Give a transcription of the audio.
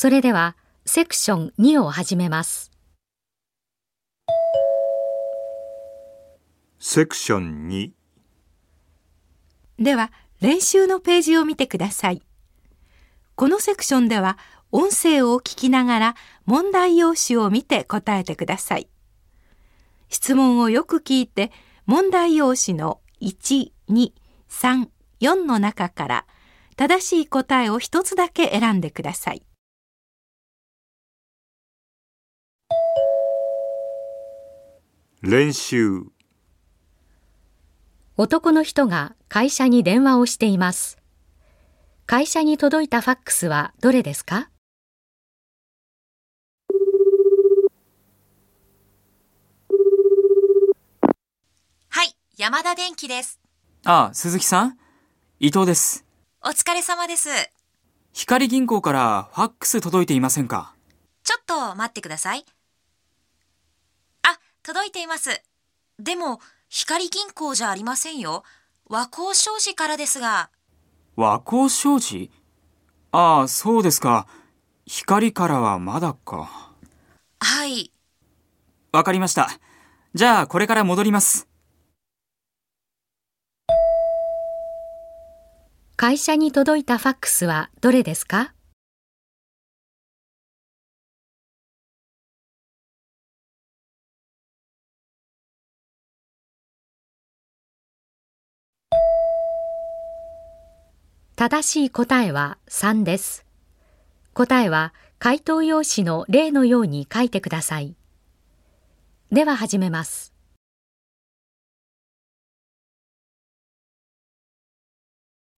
それではセクション2を始めます。セクション2では練習のページを見てください。このセクションでは音声を聞きながら問題用紙を見て答えてください。質問をよく聞いて問題用紙の1、2、3、4の中から正しい答えを一つだけ選んでください。練習男の人が会社に電話をしています会社に届いたファックスはどれですか？はい、山田電機です。ああ、鈴木さん？伊藤です。お疲れ様です。光銀行からファックス届いていませんか？ちょっと待ってください。あ、届いています。でも、光銀行じゃありませんよ。和光商事からですが、和光商事？ああ、そうですか。光からはまだか。はい。わかりました。じゃあ、これから戻ります。会社に届いたファックスはどれですか？正しい答えは3です。答えは回答用紙の例のように書いてください。では始めます。